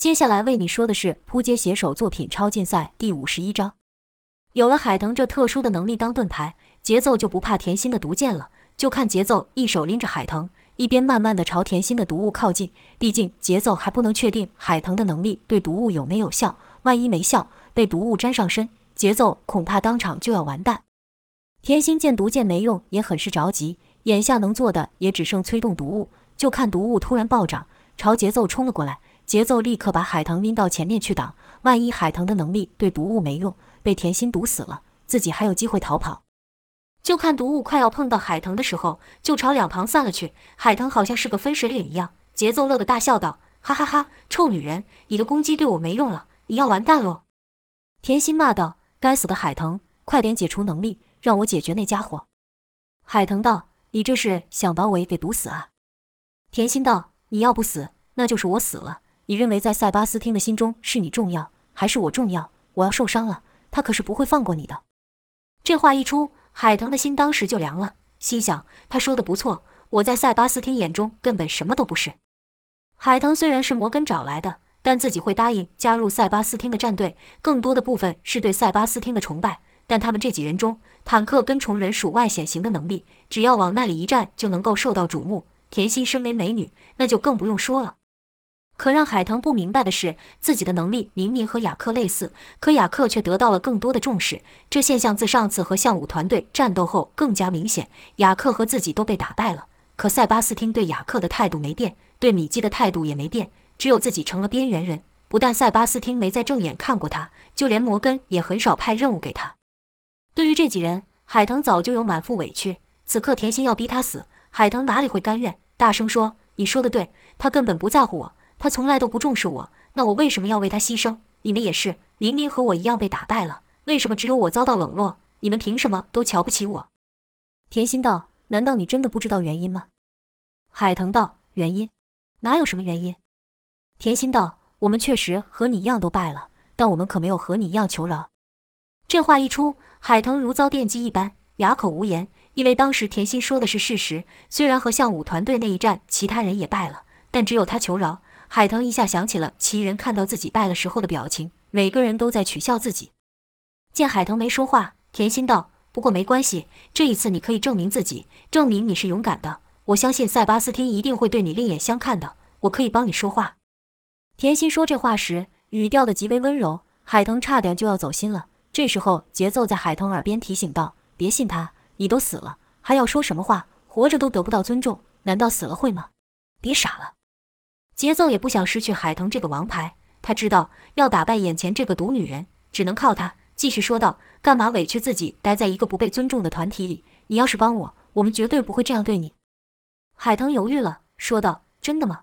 接下来为你说的是扑街写手作品超竞赛第五十一章。有了海腾这特殊的能力当盾牌，节奏就不怕甜心的毒箭了。就看节奏一手拎着海腾，一边慢慢的朝甜心的毒物靠近。毕竟节奏还不能确定海腾的能力对毒物有没有效，万一没效，被毒物沾上身，节奏恐怕当场就要完蛋。甜心见毒箭没用，也很是着急，眼下能做的也只剩催动毒物。就看毒物突然暴涨，朝节奏冲了过来。节奏立刻把海棠拎到前面去挡，万一海棠的能力对毒物没用，被甜心毒死了，自己还有机会逃跑。就看毒物快要碰到海棠的时候，就朝两旁散了去。海棠好像是个分水岭一样，节奏乐得大笑道：“哈哈哈，臭女人，你的攻击对我没用了，你要完蛋喽！”甜心骂道：“该死的海棠，快点解除能力，让我解决那家伙。”海棠道：“你这是想把我给毒死啊？”甜心道：“你要不死，那就是我死了。”你认为在塞巴斯汀的心中是你重要，还是我重要？我要受伤了，他可是不会放过你的。这话一出，海腾的心当时就凉了，心想他说的不错，我在塞巴斯汀眼中根本什么都不是。海腾虽然是摩根找来的，但自己会答应加入塞巴斯汀的战队，更多的部分是对塞巴斯汀的崇拜。但他们这几人中，坦克跟虫人属外显形的能力，只要往那里一站就能够受到瞩目。甜心身为美女，那就更不用说了。可让海腾不明白的是，自己的能力明明和雅克类似，可雅克却得到了更多的重视。这现象自上次和向武团队战斗后更加明显。雅克和自己都被打败了，可塞巴斯汀对雅克的态度没变，对米基的态度也没变，只有自己成了边缘人。不但塞巴斯汀没再正眼看过他，就连摩根也很少派任务给他。对于这几人，海腾早就有满腹委屈。此刻甜心要逼他死，海腾哪里会甘愿？大声说：“你说的对，他根本不在乎我。”他从来都不重视我，那我为什么要为他牺牲？你们也是，明明和我一样被打败了，为什么只有我遭到冷落？你们凭什么都瞧不起我？甜心道：“难道你真的不知道原因吗？”海腾道：“原因？哪有什么原因？”甜心道：“我们确实和你一样都败了，但我们可没有和你一样求饶。”这话一出，海腾如遭电击一般，哑口无言，因为当时甜心说的是事实。虽然和向武团队那一战，其他人也败了，但只有他求饶。海腾一下想起了其人看到自己败了时候的表情，每个人都在取笑自己。见海腾没说话，甜心道：“不过没关系，这一次你可以证明自己，证明你是勇敢的。我相信塞巴斯汀一定会对你另眼相看的。我可以帮你说话。”甜心说这话时，语调的极为温柔，海腾差点就要走心了。这时候，节奏在海腾耳边提醒道：“别信他，你都死了，还要说什么话？活着都得不到尊重，难道死了会吗？别傻了。”节奏也不想失去海腾这个王牌，他知道要打败眼前这个毒女人，只能靠他。继续说道：“干嘛委屈自己，待在一个不被尊重的团体里？你要是帮我，我们绝对不会这样对你。”海腾犹豫了，说道：“真的吗？”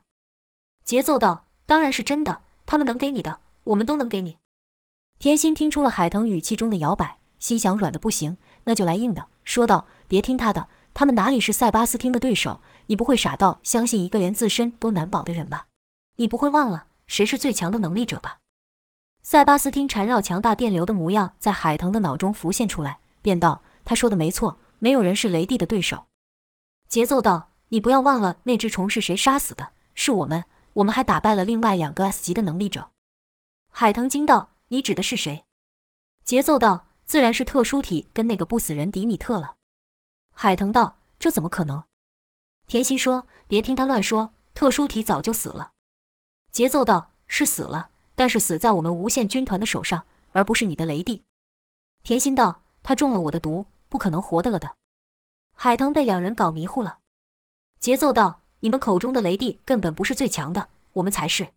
节奏道：“当然是真的。他们能给你的，我们都能给你。”甜心听出了海腾语气中的摇摆，心想软的不行，那就来硬的，说道：“别听他的，他们哪里是塞巴斯汀的对手？你不会傻到相信一个连自身都难保的人吧？”你不会忘了谁是最强的能力者吧？塞巴斯汀缠绕强大电流的模样在海腾的脑中浮现出来，便道：“他说的没错，没有人是雷帝的对手。”节奏道：“你不要忘了那只虫是谁杀死的？是我们，我们还打败了另外两个 S 级的能力者。”海腾惊道：“你指的是谁？”节奏道：“自然是特殊体跟那个不死人迪米特了。”海腾道：“这怎么可能？”甜心说：“别听他乱说，特殊体早就死了。”节奏道：“是死了，但是死在我们无限军团的手上，而不是你的雷帝。”甜心道：“他中了我的毒，不可能活的了的。”海腾被两人搞迷糊了。节奏道：“你们口中的雷帝根本不是最强的，我们才是。”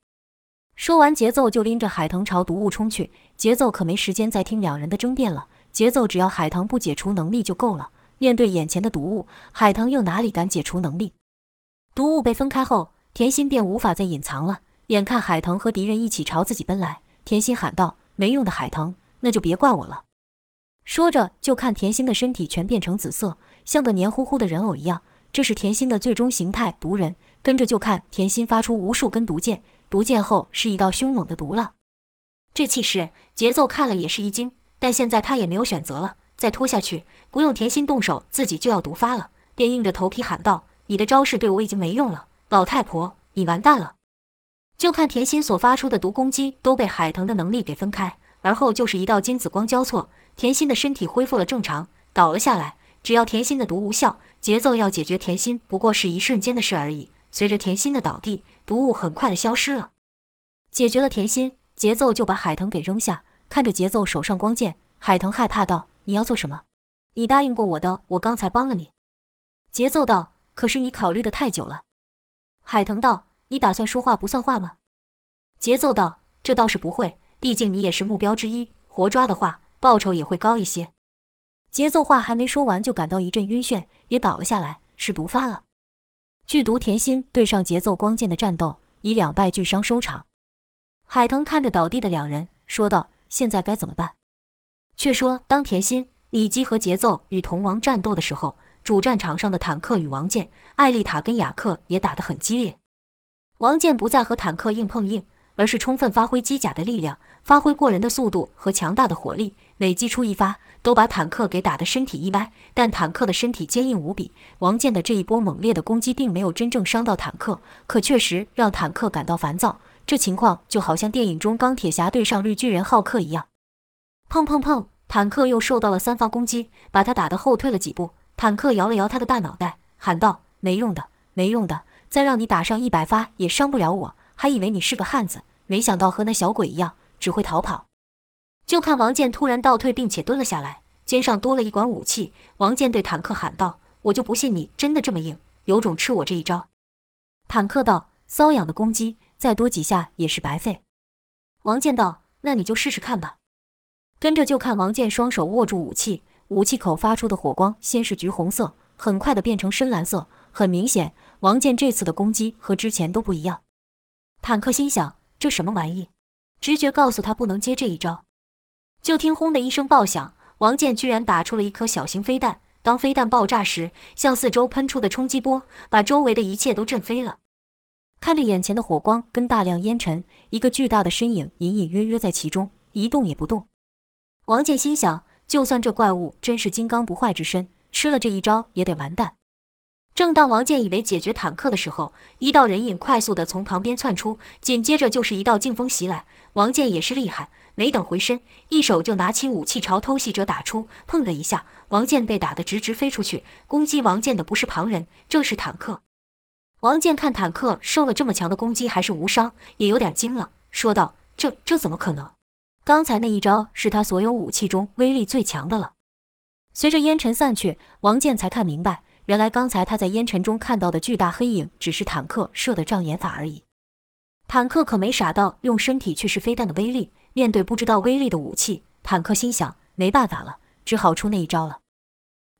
说完，节奏就拎着海腾朝毒物冲去。节奏可没时间再听两人的争辩了。节奏只要海腾不解除能力就够了。面对眼前的毒物，海腾又哪里敢解除能力？毒物被分开后，甜心便无法再隐藏了。眼看海腾和敌人一起朝自己奔来，甜心喊道：“没用的海腾，那就别怪我了。”说着，就看甜心的身体全变成紫色，像个黏糊糊的人偶一样。这是甜心的最终形态——毒人。跟着就看甜心发出无数根毒箭，毒箭后是一道凶猛的毒浪。这气势，节奏看了也是一惊。但现在他也没有选择了，再拖下去，不用甜心动手，自己就要毒发了，便硬着头皮喊道：“你的招式对我已经没用了，老太婆，你完蛋了。”就看甜心所发出的毒攻击都被海腾的能力给分开，而后就是一道金紫光交错，甜心的身体恢复了正常，倒了下来。只要甜心的毒无效，节奏要解决甜心不过是一瞬间的事而已。随着甜心的倒地，毒物很快的消失了。解决了甜心，节奏就把海腾给扔下，看着节奏手上光剑，海腾害怕道：“你要做什么？你答应过我的，我刚才帮了你。”节奏道：“可是你考虑的太久了。”海腾道：“你打算说话不算话吗？”节奏道：“这倒是不会，毕竟你也是目标之一，活抓的话，报酬也会高一些。”节奏话还没说完，就感到一阵晕眩，也倒了下来，是毒发了。剧毒甜心对上节奏光剑的战斗，以两败俱伤收场。海腾看着倒地的两人，说道：“现在该怎么办？”却说，当甜心、李基和节奏与铜王战斗的时候，主战场上的坦克与王健、艾丽塔跟雅克也打得很激烈。王健不再和坦克硬碰硬。而是充分发挥机甲的力量，发挥过人的速度和强大的火力，每击出一发，都把坦克给打得身体一歪。但坦克的身体坚硬无比，王健的这一波猛烈的攻击并没有真正伤到坦克，可确实让坦克感到烦躁。这情况就好像电影中钢铁侠对上绿巨人浩克一样。砰砰砰，坦克又受到了三发攻击，把他打得后退了几步。坦克摇了摇他的大脑袋，喊道：“没用的，没用的，再让你打上一百发也伤不了我，还以为你是个汉子。”没想到和那小鬼一样，只会逃跑。就看王健突然倒退，并且蹲了下来，肩上多了一管武器。王健对坦克喊道：“我就不信你真的这么硬，有种吃我这一招。”坦克道：“瘙痒的攻击，再多几下也是白费。”王健道：“那你就试试看吧。”跟着就看王健双手握住武器，武器口发出的火光先是橘红色，很快的变成深蓝色。很明显，王健这次的攻击和之前都不一样。坦克心想。这什么玩意？直觉告诉他不能接这一招。就听轰的一声爆响，王健居然打出了一颗小型飞弹。当飞弹爆炸时，向四周喷出的冲击波把周围的一切都震飞了。看着眼前的火光跟大量烟尘，一个巨大的身影隐隐约约在其中，一动也不动。王健心想，就算这怪物真是金刚不坏之身，吃了这一招也得完蛋。正当王健以为解决坦克的时候，一道人影快速的从旁边窜出，紧接着就是一道劲风袭来。王健也是厉害，没等回身，一手就拿起武器朝偷袭者打出。砰的一下，王健被打得直直飞出去。攻击王健的不是旁人，正是坦克。王健看坦克受了这么强的攻击还是无伤，也有点惊了，说道：“这这怎么可能？刚才那一招是他所有武器中威力最强的了。”随着烟尘散去，王健才看明白。原来刚才他在烟尘中看到的巨大黑影，只是坦克射的障眼法而已。坦克可没傻到用身体去试飞弹的威力。面对不知道威力的武器，坦克心想没办法了，只好出那一招了。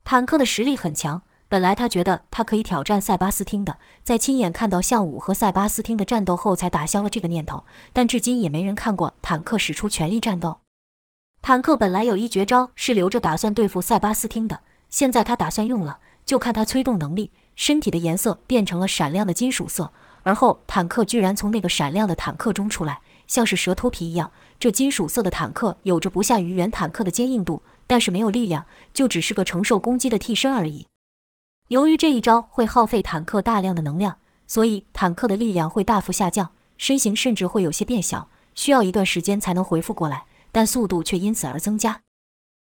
坦克的实力很强，本来他觉得他可以挑战塞巴斯汀的，在亲眼看到项武和塞巴斯汀的战斗后，才打消了这个念头。但至今也没人看过坦克使出全力战斗。坦克本来有一绝招是留着打算对付塞巴斯汀的，现在他打算用了。就看他催动能力，身体的颜色变成了闪亮的金属色，而后坦克居然从那个闪亮的坦克中出来，像是蛇脱皮一样。这金属色的坦克有着不下于原坦克的坚硬度，但是没有力量，就只是个承受攻击的替身而已。由于这一招会耗费坦克大量的能量，所以坦克的力量会大幅下降，身形甚至会有些变小，需要一段时间才能恢复过来，但速度却因此而增加。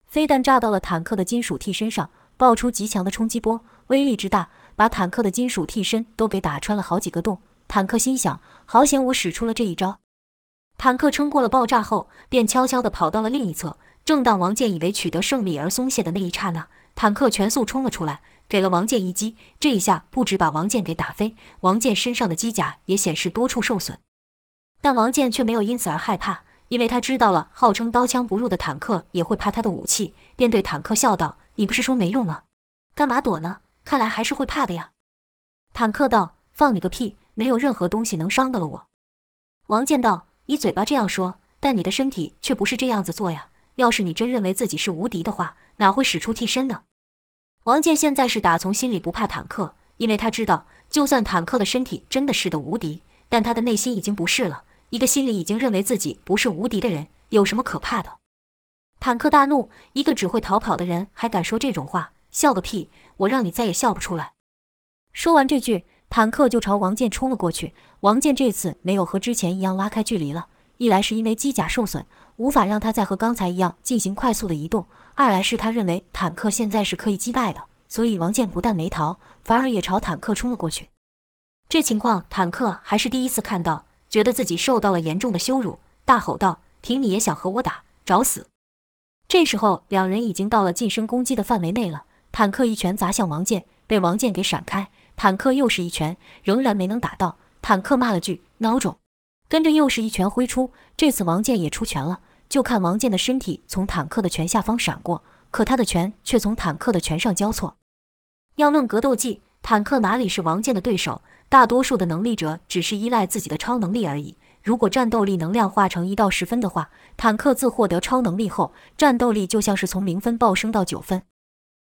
飞弹炸到了坦克的金属替身上。爆出极强的冲击波，威力之大，把坦克的金属替身都给打穿了好几个洞。坦克心想：好险，我使出了这一招。坦克撑过了爆炸后，便悄悄地跑到了另一侧。正当王健以为取得胜利而松懈的那一刹那，坦克全速冲了出来，给了王健一击。这一下不止把王健给打飞，王健身上的机甲也显示多处受损。但王健却没有因此而害怕，因为他知道了号称刀枪不入的坦克也会怕他的武器，便对坦克笑道。你不是说没用吗？干嘛躲呢？看来还是会怕的呀。坦克道：“放你个屁！没有任何东西能伤得了我。”王健道：“你嘴巴这样说，但你的身体却不是这样子做呀。要是你真认为自己是无敌的话，哪会使出替身呢？”王健现在是打从心里不怕坦克，因为他知道，就算坦克的身体真的是的无敌，但他的内心已经不是了。一个心里已经认为自己不是无敌的人，有什么可怕的？坦克大怒，一个只会逃跑的人还敢说这种话？笑个屁！我让你再也笑不出来。说完这句，坦。克就朝王健冲了过去。王健这次没有和之前一样拉开距离了，一来是因为机甲受损，无法让他再和刚才一样进行快速的移动；二来是他认为坦克现在是可以击败的，所以王健不但没逃，反而也朝坦克冲了过去。这情况，坦克还是第一次看到，觉得自己受到了严重的羞辱，大吼道：“凭你也想和我打，找死！”这时候，两人已经到了近身攻击的范围内了。坦克一拳砸向王健，被王健给闪开。坦克又是一拳，仍然没能打到。坦克骂了句“孬种”，跟着又是一拳挥出。这次王健也出拳了，就看王健的身体从坦克的拳下方闪过，可他的拳却从坦克的拳上交错。要论格斗技，坦克哪里是王健的对手？大多数的能力者只是依赖自己的超能力而已。如果战斗力能量化成一到十分的话，坦克自获得超能力后，战斗力就像是从零分暴升到九分。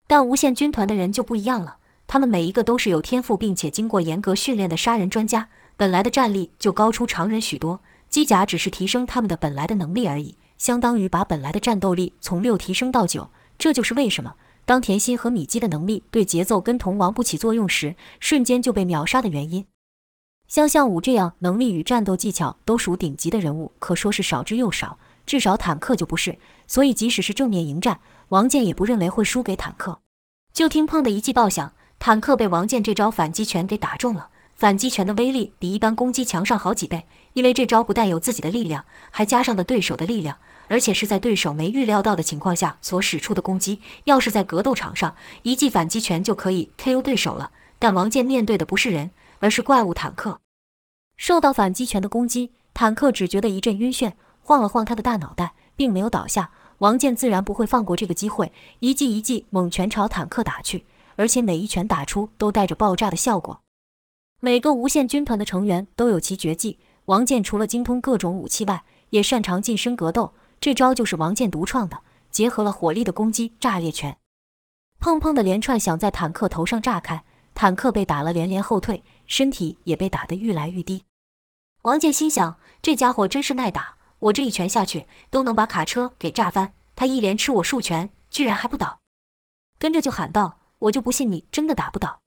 但无限军团的人就不一样了，他们每一个都是有天赋并且经过严格训练的杀人专家，本来的战力就高出常人许多。机甲只是提升他们的本来的能力而已，相当于把本来的战斗力从六提升到九。这就是为什么当甜心和米基的能力对节奏跟铜王不起作用时，瞬间就被秒杀的原因。像项武这样能力与战斗技巧都属顶级的人物，可说是少之又少。至少坦克就不是，所以即使是正面迎战，王健也不认为会输给坦克。就听“砰”的一记爆响，坦克被王健这招反击拳给打中了。反击拳的威力比一般攻击强上好几倍，因为这招不但有自己的力量，还加上了对手的力量，而且是在对手没预料到的情况下所使出的攻击。要是在格斗场上，一记反击拳就可以 KO 对手了。但王健面对的不是人。而是怪物坦克，受到反击拳的攻击，坦克只觉得一阵晕眩，晃了晃他的大脑袋，并没有倒下。王健自然不会放过这个机会，一记一记猛拳朝坦克打去，而且每一拳打出都带着爆炸的效果。每个无限军团的成员都有其绝技，王健除了精通各种武器外，也擅长近身格斗，这招就是王健独创的，结合了火力的攻击——炸裂拳。砰砰的连串响在坦克头上炸开，坦克被打了连连后退。身体也被打得愈来愈低。王健心想：这家伙真是耐打，我这一拳下去都能把卡车给炸翻。他一连吃我数拳，居然还不倒。跟着就喊道：“我就不信你真的打不倒！”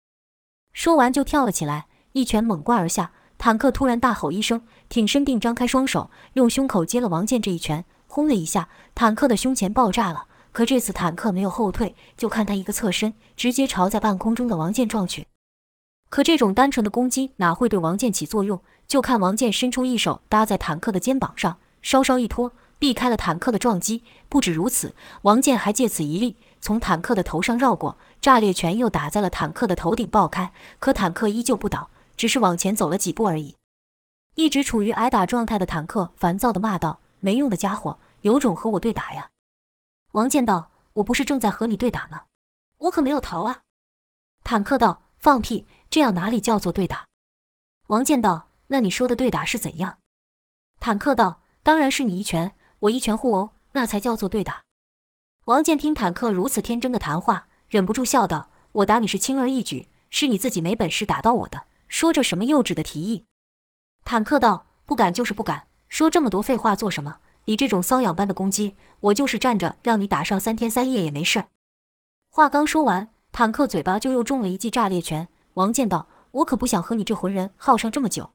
说完就跳了起来，一拳猛灌而下。坦克突然大吼一声，挺身并张开双手，用胸口接了王健这一拳。轰的一下，坦克的胸前爆炸了。可这次坦克没有后退，就看他一个侧身，直接朝在半空中的王健撞去。可这种单纯的攻击哪会对王健起作用？就看王健伸出一手搭在坦克的肩膀上，稍稍一拖，避开了坦克的撞击。不止如此，王健还借此一力，从坦克的头上绕过，炸裂拳又打在了坦克的头顶，爆开。可坦克依旧不倒，只是往前走了几步而已。一直处于挨打状态的坦克烦躁地骂道：“没用的家伙，有种和我对打呀！”王健道：“我不是正在和你对打吗？我可没有逃啊！”坦克道：“放屁！”这样哪里叫做对打？王健道：“那你说的对打是怎样？”坦克道：“当然是你一拳，我一拳互殴，那才叫做对打。”王健听坦克如此天真的谈话，忍不住笑道：“我打你是轻而易举，是你自己没本事打到我的，说着什么幼稚的提议。”坦克道：“不敢就是不敢，说这么多废话做什么？你这种瘙痒般的攻击，我就是站着让你打上三天三夜也没事儿。”话刚说完，坦克嘴巴就又中了一记炸裂拳。王健道：“我可不想和你这混人耗上这么久。”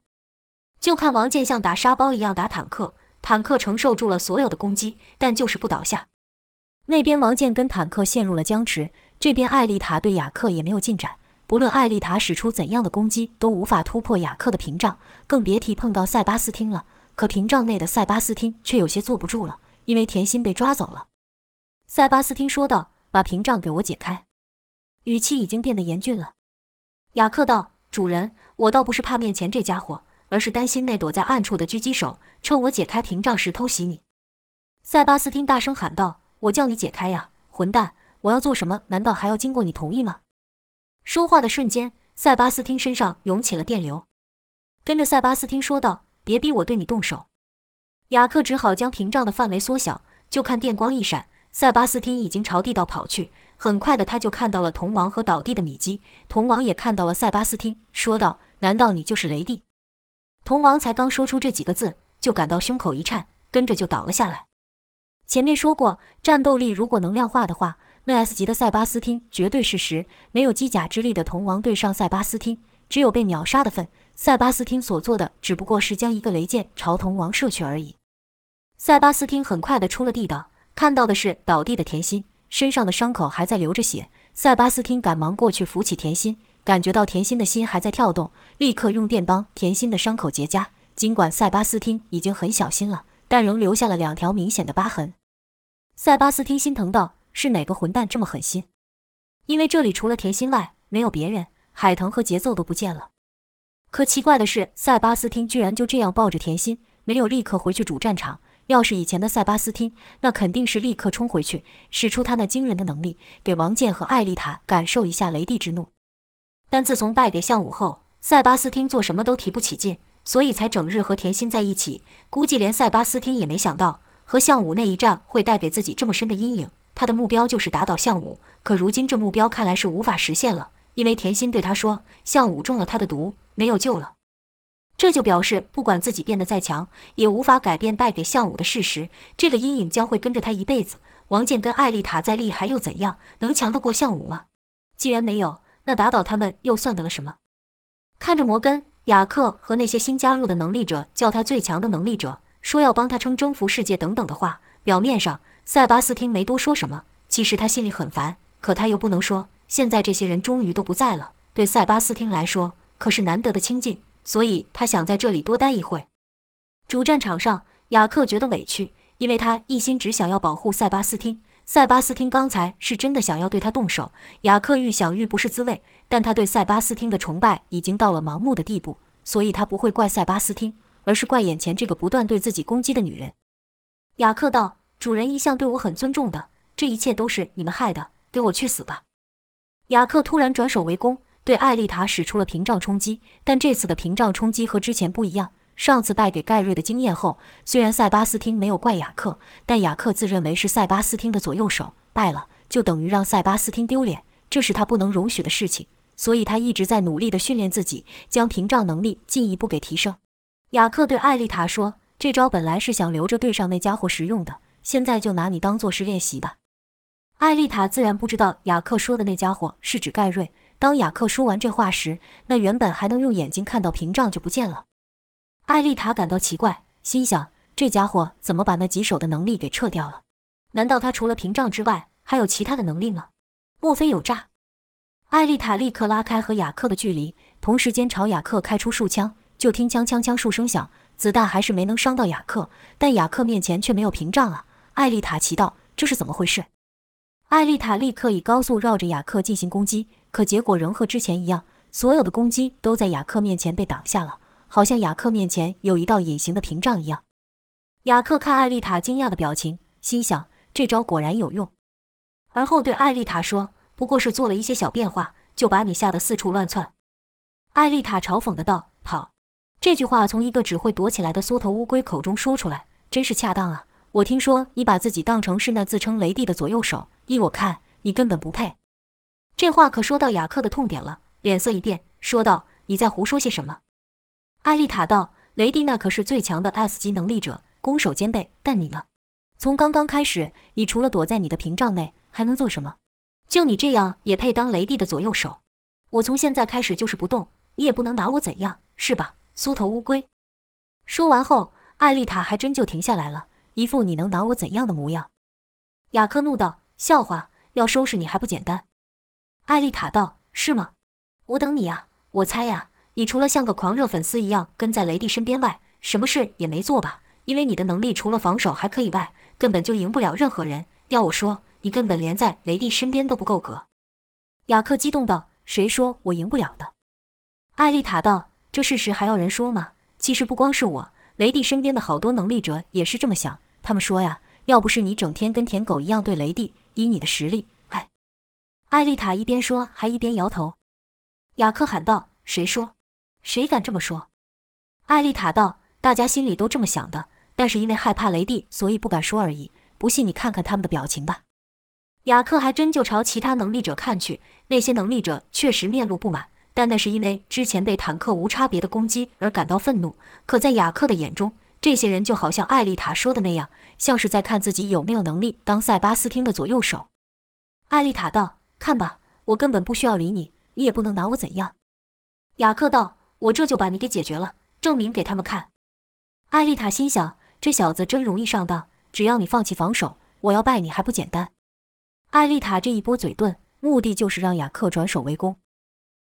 就看王健像打沙包一样打坦克，坦克承受住了所有的攻击，但就是不倒下。那边王健跟坦克陷入了僵持，这边艾丽塔对雅克也没有进展。不论艾丽塔使出怎样的攻击，都无法突破雅克的屏障，更别提碰到塞巴斯汀了。可屏障内的塞巴斯汀却有些坐不住了，因为甜心被抓走了。塞巴斯汀说道：“把屏障给我解开。”语气已经变得严峻了。雅克道：“主人，我倒不是怕面前这家伙，而是担心那躲在暗处的狙击手，趁我解开屏障时偷袭你。”塞巴斯汀大声喊道：“我叫你解开呀，混蛋！我要做什么，难道还要经过你同意吗？”说话的瞬间，塞巴斯汀身上涌起了电流，跟着塞巴斯汀说道：“别逼我对你动手。”雅克只好将屏障的范围缩小，就看电光一闪，塞巴斯汀已经朝地道跑去。很快的，他就看到了铜王和倒地的米基。铜王也看到了塞巴斯汀，说道：“难道你就是雷帝？”铜王才刚说出这几个字，就感到胸口一颤，跟着就倒了下来。前面说过，战斗力如果能量化的话，那 S 级的塞巴斯汀绝对是实。没有机甲之力的铜王对上塞巴斯汀，只有被秒杀的份。塞巴斯汀所做的只不过是将一个雷箭朝铜王射去而已。塞巴斯汀很快的出了地道，看到的是倒地的甜心，身上的伤口还在流着血。塞巴斯汀赶忙过去扶起甜心，感觉到甜心的心还在跳动，立刻用电帮甜心的伤口结痂。尽管塞巴斯汀已经很小心了，但仍留下了两条明显的疤痕。塞巴斯汀心疼道：“是哪个混蛋这么狠心？因为这里除了甜心外，没有别人，海腾和节奏都不见了。”可奇怪的是，塞巴斯汀居然就这样抱着甜心，没有立刻回去主战场。要是以前的塞巴斯汀，那肯定是立刻冲回去，使出他那惊人的能力，给王健和艾丽塔感受一下雷帝之怒。但自从败给项武后，塞巴斯汀做什么都提不起劲，所以才整日和甜心在一起。估计连塞巴斯汀也没想到，和项武那一战会带给自己这么深的阴影。他的目标就是打倒项武，可如今这目标看来是无法实现了，因为甜心对他说，项武中了他的毒。没有救了，这就表示不管自己变得再强，也无法改变败给项武的事实。这个阴影将会跟着他一辈子。王健跟艾丽塔再厉害又怎样，能强得过项武吗？既然没有，那打倒他们又算得了什么？看着摩根、雅克和那些新加入的能力者叫他最强的能力者，说要帮他称征服世界等等的话，表面上塞巴斯汀没多说什么，其实他心里很烦。可他又不能说，现在这些人终于都不在了，对塞巴斯汀来说。可是难得的清静，所以他想在这里多待一会。主战场上，雅克觉得委屈，因为他一心只想要保护塞巴斯汀。塞巴斯汀刚才是真的想要对他动手，雅克愈想愈不是滋味。但他对塞巴斯汀的崇拜已经到了盲目的地步，所以他不会怪塞巴斯汀，而是怪眼前这个不断对自己攻击的女人。雅克道：“主人一向对我很尊重的，这一切都是你们害的，给我去死吧！”雅克突然转手为攻。对艾丽塔使出了屏障冲击，但这次的屏障冲击和之前不一样。上次败给盖瑞的经验后，虽然塞巴斯汀没有怪雅克，但雅克自认为是塞巴斯汀的左右手，败了就等于让塞巴斯汀丢脸，这是他不能容许的事情。所以他一直在努力地训练自己，将屏障能力进一步给提升。雅克对艾丽塔说：“这招本来是想留着对上那家伙使用的，现在就拿你当做是练习吧。”艾丽塔自然不知道雅克说的那家伙是指盖瑞。当雅克说完这话时，那原本还能用眼睛看到屏障就不见了。艾丽塔感到奇怪，心想：这家伙怎么把那棘手的能力给撤掉了？难道他除了屏障之外还有其他的能力吗？莫非有诈？艾丽塔立刻拉开和雅克的距离，同时间朝雅克开出数枪。就听枪枪枪数声响，子弹还是没能伤到雅克，但雅克面前却没有屏障啊！艾丽塔奇道：“这是怎么回事？”艾丽塔立刻以高速绕着雅克进行攻击。可结果仍和之前一样，所有的攻击都在雅克面前被挡下了，好像雅克面前有一道隐形的屏障一样。雅克看艾丽塔惊讶的表情，心想这招果然有用，而后对艾丽塔说：“不过是做了一些小变化，就把你吓得四处乱窜。”艾丽塔嘲讽的道：“跑！”这句话从一个只会躲起来的缩头乌龟口中说出来，真是恰当啊！我听说你把自己当成是那自称雷帝的左右手，依我看，你根本不配。这话可说到雅克的痛点了，脸色一变，说道：“你在胡说些什么？”艾丽塔道：“雷帝那可是最强的 S 级能力者，攻守兼备。但你呢？从刚刚开始，你除了躲在你的屏障内，还能做什么？就你这样，也配当雷帝的左右手？我从现在开始就是不动，你也不能拿我怎样，是吧，缩头乌龟？”说完后，艾丽塔还真就停下来了，一副你能拿我怎样的模样。雅克怒道：“笑话，要收拾你还不简单？”艾丽塔道：“是吗？我等你呀！我猜呀，你除了像个狂热粉丝一样跟在雷帝身边外，什么事也没做吧？因为你的能力除了防守还可以外，根本就赢不了任何人。要我说，你根本连在雷帝身边都不够格。”雅克激动道：“谁说我赢不了的？”艾丽塔道：“这事实还要人说吗？其实不光是我，雷帝身边的好多能力者也是这么想。他们说呀，要不是你整天跟舔狗一样对雷帝，以你的实力……”艾丽塔一边说，还一边摇头。雅克喊道：“谁说？谁敢这么说？”艾丽塔道：“大家心里都这么想的，但是因为害怕雷帝，所以不敢说而已。不信你看看他们的表情吧。”雅克还真就朝其他能力者看去，那些能力者确实面露不满，但那是因为之前被坦克无差别的攻击而感到愤怒。可在雅克的眼中，这些人就好像艾丽塔说的那样，像是在看自己有没有能力当塞巴斯汀的左右手。艾丽塔道。看吧，我根本不需要理你，你也不能拿我怎样。雅克道：“我这就把你给解决了，证明给他们看。”艾丽塔心想：“这小子真容易上当，只要你放弃防守，我要败你还不简单。”艾丽塔这一波嘴遁，目的就是让雅克转守为攻。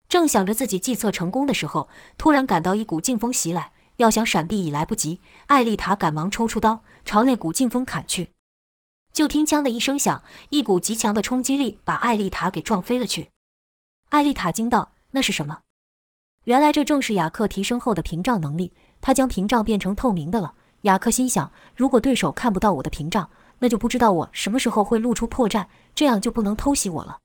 正想着自己计策成功的时候，突然感到一股劲风袭来，要想闪避已来不及。艾丽塔赶忙抽出刀，朝那股劲风砍去。就听“锵”的一声响，一股极强的冲击力把艾丽塔给撞飞了去。艾丽塔惊道：“那是什么？”原来这正是雅克提升后的屏障能力，他将屏障变成透明的了。雅克心想：如果对手看不到我的屏障，那就不知道我什么时候会露出破绽，这样就不能偷袭我了。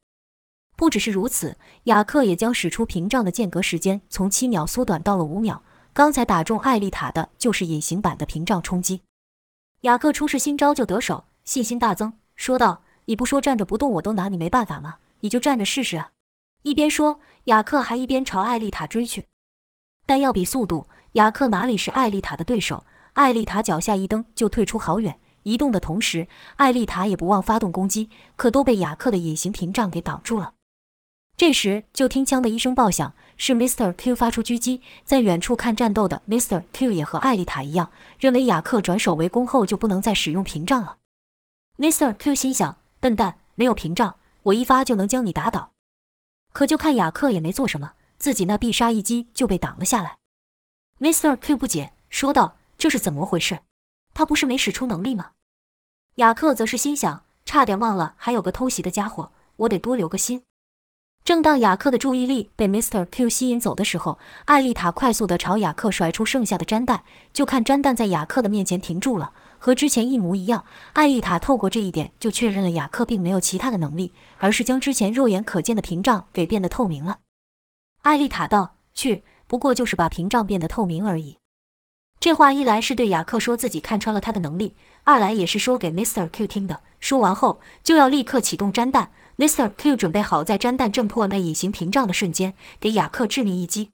不只是如此，雅克也将使出屏障的间隔时间从七秒缩短到了五秒。刚才打中艾丽塔的就是隐形版的屏障冲击。雅克出示新招就得手，信心大增，说道：“你不说站着不动我都拿你没办法吗？你就站着试试啊！”一边说，雅克还一边朝艾丽塔追去。但要比速度，雅克哪里是艾丽塔的对手？艾丽塔脚下一蹬就退出好远。移动的同时，艾丽塔也不忘发动攻击，可都被雅克的隐形屏障给挡住了。这时，就听“枪”的一声爆响，是 Mr. Q 发出狙击。在远处看战斗的 Mr. Q 也和艾丽塔一样，认为雅克转守为攻后就不能再使用屏障了。Mr. Q 心想：笨蛋，没有屏障，我一发就能将你打倒。可就看雅克也没做什么，自己那必杀一击就被挡了下来。Mr. Q 不解说道：“这是怎么回事？他不是没使出能力吗？”雅克则是心想：差点忘了还有个偷袭的家伙，我得多留个心。正当雅克的注意力被 Mr. Q 吸引走的时候，艾丽塔快速地朝雅克甩出剩下的粘弹，就看粘弹在雅克的面前停住了，和之前一模一样。艾丽塔透过这一点就确认了雅克并没有其他的能力，而是将之前肉眼可见的屏障给变得透明了。艾丽塔道：“去，不过就是把屏障变得透明而已。”这话一来是对雅克说自己看穿了他的能力，二来也是说给 Mr. Q 听的。说完后，就要立刻启动粘弹。Mr. Q 准备好在粘弹震破那隐形屏障的瞬间，给雅克致命一击。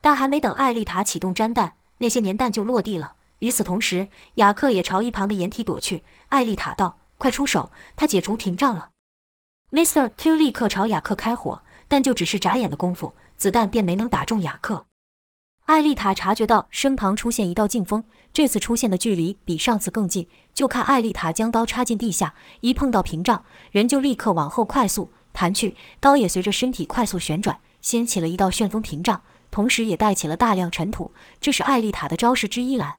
但还没等艾丽塔启动粘弹，那些粘弹就落地了。与此同时，雅克也朝一旁的掩体躲去。艾丽塔道：“快出手，他解除屏障了。”Mr. Q 立刻朝雅克开火，但就只是眨眼的功夫，子弹便没能打中雅克。艾丽塔察觉到身旁出现一道劲风，这次出现的距离比上次更近。就看艾丽塔将刀插进地下，一碰到屏障，人就立刻往后快速弹去，刀也随着身体快速旋转，掀起了一道旋风屏障，同时也带起了大量尘土。这是艾丽塔的招式之一——蓝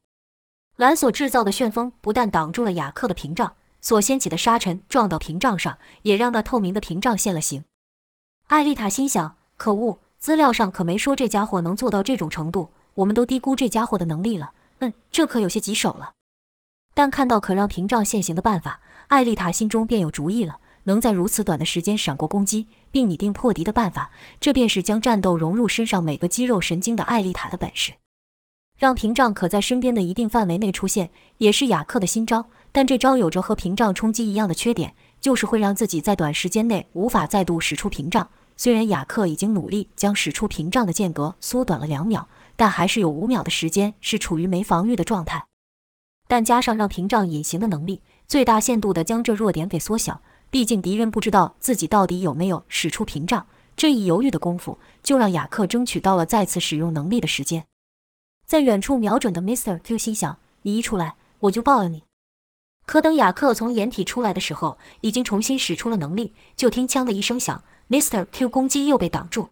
蓝所制造的旋风，不但挡住了雅克的屏障，所掀起的沙尘撞到屏障上，也让那透明的屏障现了形。艾丽塔心想：可恶！资料上可没说这家伙能做到这种程度，我们都低估这家伙的能力了。嗯，这可有些棘手了。但看到可让屏障现形的办法，艾丽塔心中便有主意了。能在如此短的时间闪过攻击，并拟定破敌的办法，这便是将战斗融入身上每个肌肉神经的艾丽塔的本事。让屏障可在身边的一定范围内出现，也是雅克的新招。但这招有着和屏障冲击一样的缺点，就是会让自己在短时间内无法再度使出屏障。虽然雅克已经努力将使出屏障的间隔缩短了两秒，但还是有五秒的时间是处于没防御的状态。但加上让屏障隐形的能力，最大限度地将这弱点给缩小。毕竟敌人不知道自己到底有没有使出屏障，这一犹豫的功夫，就让雅克争取到了再次使用能力的时间。在远处瞄准的 Mr. Q 心想：你一出来，我就爆了你。可等雅克从掩体出来的时候，已经重新使出了能力。就听“枪”的一声响。Mr. Q 攻击又被挡住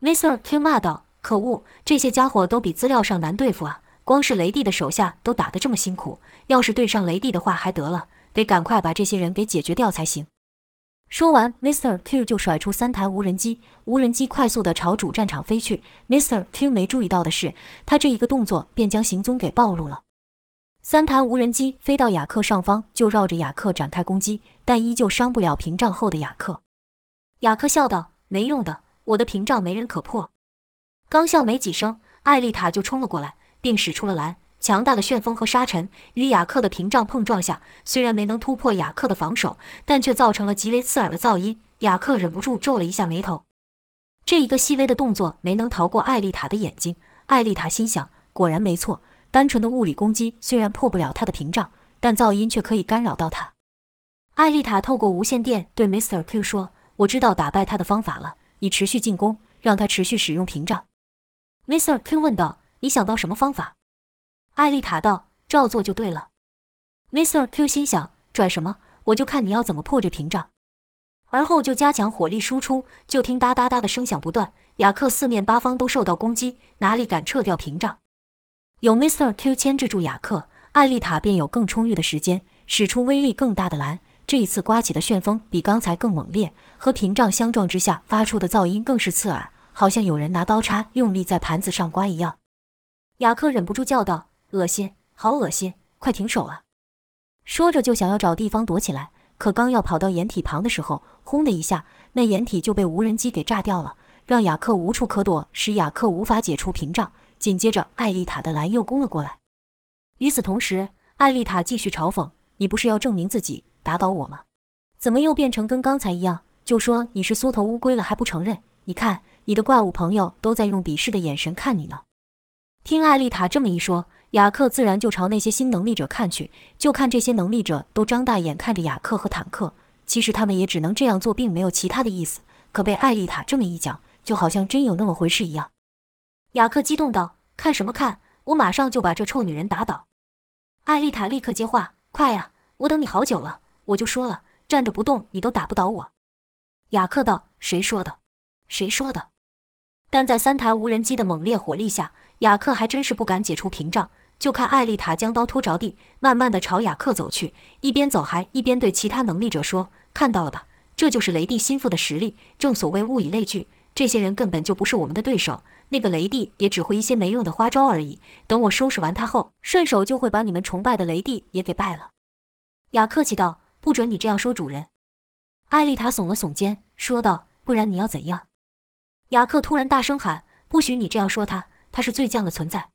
，Mr. Q 骂道：“可恶，这些家伙都比资料上难对付啊！光是雷帝的手下都打得这么辛苦，要是对上雷帝的话还得了，得赶快把这些人给解决掉才行。”说完，Mr. Q 就甩出三台无人机，无人机快速地朝主战场飞去。Mr. Q 没注意到的是，他这一个动作便将行踪给暴露了。三台无人机飞到雅克上方，就绕着雅克展开攻击，但依旧伤不了屏障后的雅克。雅克笑道：“没用的，我的屏障没人可破。”刚笑没几声，艾丽塔就冲了过来，并使出了蓝强大的旋风和沙尘，与雅克的屏障碰撞下，虽然没能突破雅克的防守，但却造成了极为刺耳的噪音。雅克忍不住皱了一下眉头，这一个细微的动作没能逃过艾丽塔的眼睛。艾丽塔心想：果然没错，单纯的物理攻击虽然破不了他的屏障，但噪音却可以干扰到他。艾丽塔透过无线电对 Mr. Q 说。我知道打败他的方法了，你持续进攻，让他持续使用屏障。Mr. Q 问道：“你想到什么方法？”艾丽塔道：“照做就对了。”Mr. Q 心想：“拽什么？我就看你要怎么破这屏障。”而后就加强火力输出，就听哒哒哒的声响不断。雅克四面八方都受到攻击，哪里敢撤掉屏障？有 Mr. Q 牵制住雅克，艾丽塔便有更充裕的时间使出威力更大的蓝。这一次刮起的旋风比刚才更猛烈，和屏障相撞之下发出的噪音更是刺耳，好像有人拿刀叉用力在盘子上刮一样。雅克忍不住叫道：“恶心，好恶心！快停手啊！”说着就想要找地方躲起来，可刚要跑到掩体旁的时候，轰的一下，那掩体就被无人机给炸掉了。让雅克无处可躲，使雅克无法解除屏障。紧接着，艾丽塔的蓝又攻了过来。与此同时，艾丽塔继续嘲讽：“你不是要证明自己打倒我吗？怎么又变成跟刚才一样，就说你是缩头乌龟了还不承认？你看，你的怪物朋友都在用鄙视的眼神看你呢。”听艾丽塔这么一说，雅克自然就朝那些新能力者看去。就看这些能力者都张大眼看着雅克和坦克，其实他们也只能这样做，并没有其他的意思。可被艾丽塔这么一讲，就好像真有那么回事一样，雅克激动道：“看什么看？我马上就把这臭女人打倒！”艾丽塔立刻接话：“快呀，我等你好久了！我就说了，站着不动你都打不倒我。”雅克道：“谁说的？谁说的？”但在三台无人机的猛烈火力下，雅克还真是不敢解除屏障。就看艾丽塔将刀拖着地，慢慢的朝雅克走去，一边走还一边对其他能力者说：“看到了吧？这就是雷帝心腹的实力。正所谓物以类聚。”这些人根本就不是我们的对手，那个雷帝也只会一些没用的花招而已。等我收拾完他后，顺手就会把你们崇拜的雷帝也给败了。雅客气道：“不准你这样说，主人。”艾丽塔耸了耸肩，说道：“不然你要怎样？”雅克突然大声喊：“不许你这样说他，他是最犟的存在！”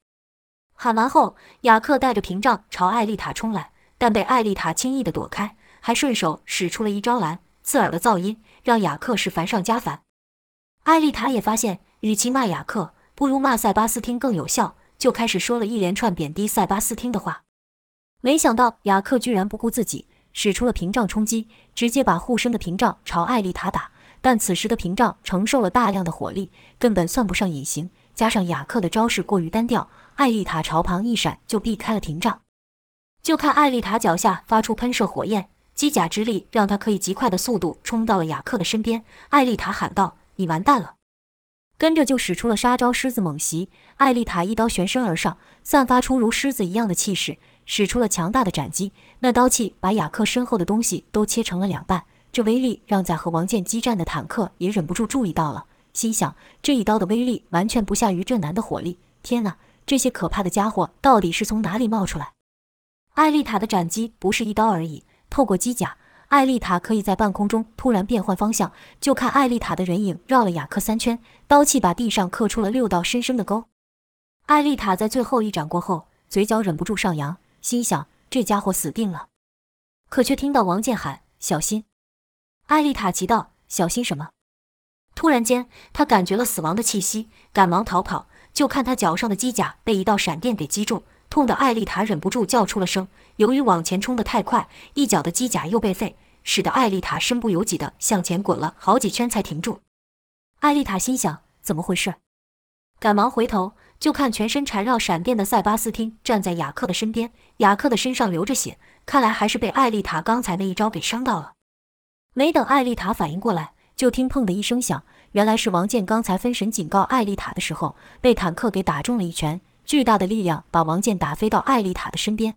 喊完后，雅克带着屏障朝艾丽塔冲来，但被艾丽塔轻易的躲开，还顺手使出了一招蓝刺耳的噪音，让雅克是烦上加烦。艾丽塔也发现，与其骂雅克，不如骂塞巴斯汀更有效，就开始说了一连串贬低塞巴斯汀的话。没想到雅克居然不顾自己，使出了屏障冲击，直接把护身的屏障朝艾丽塔打。但此时的屏障承受了大量的火力，根本算不上隐形。加上雅克的招式过于单调，艾丽塔朝旁一闪就避开了屏障。就看艾丽塔脚下发出喷射火焰，机甲之力让她可以极快的速度冲到了雅克的身边。艾丽塔喊道。你完蛋了！跟着就使出了杀招狮子猛袭，艾丽塔一刀旋身而上，散发出如狮子一样的气势，使出了强大的斩击。那刀气把雅克身后的东西都切成了两半，这威力让在和王健激战的坦克也忍不住注意到了，心想这一刀的威力完全不下于这男的火力。天哪，这些可怕的家伙到底是从哪里冒出来？艾丽塔的斩击不是一刀而已，透过机甲。艾丽塔可以在半空中突然变换方向，就看艾丽塔的人影绕了雅克三圈，刀气把地上刻出了六道深深的沟。艾丽塔在最后一掌过后，嘴角忍不住上扬，心想这家伙死定了。可却听到王健喊：“小心！”艾丽塔急道：“小心什么？”突然间，他感觉了死亡的气息，赶忙逃跑，就看他脚上的机甲被一道闪电给击中。痛的艾丽塔忍不住叫出了声。由于往前冲得太快，一脚的机甲又被废，使得艾丽塔身不由己地向前滚了好几圈才停住。艾丽塔心想：怎么回事？赶忙回头，就看全身缠绕闪电的塞巴斯汀站在雅克的身边。雅克的身上流着血，看来还是被艾丽塔刚才那一招给伤到了。没等艾丽塔反应过来，就听砰的一声响，原来是王健刚才分神警告艾丽塔的时候，被坦克给打中了一拳。巨大的力量把王健打飞到艾丽塔的身边。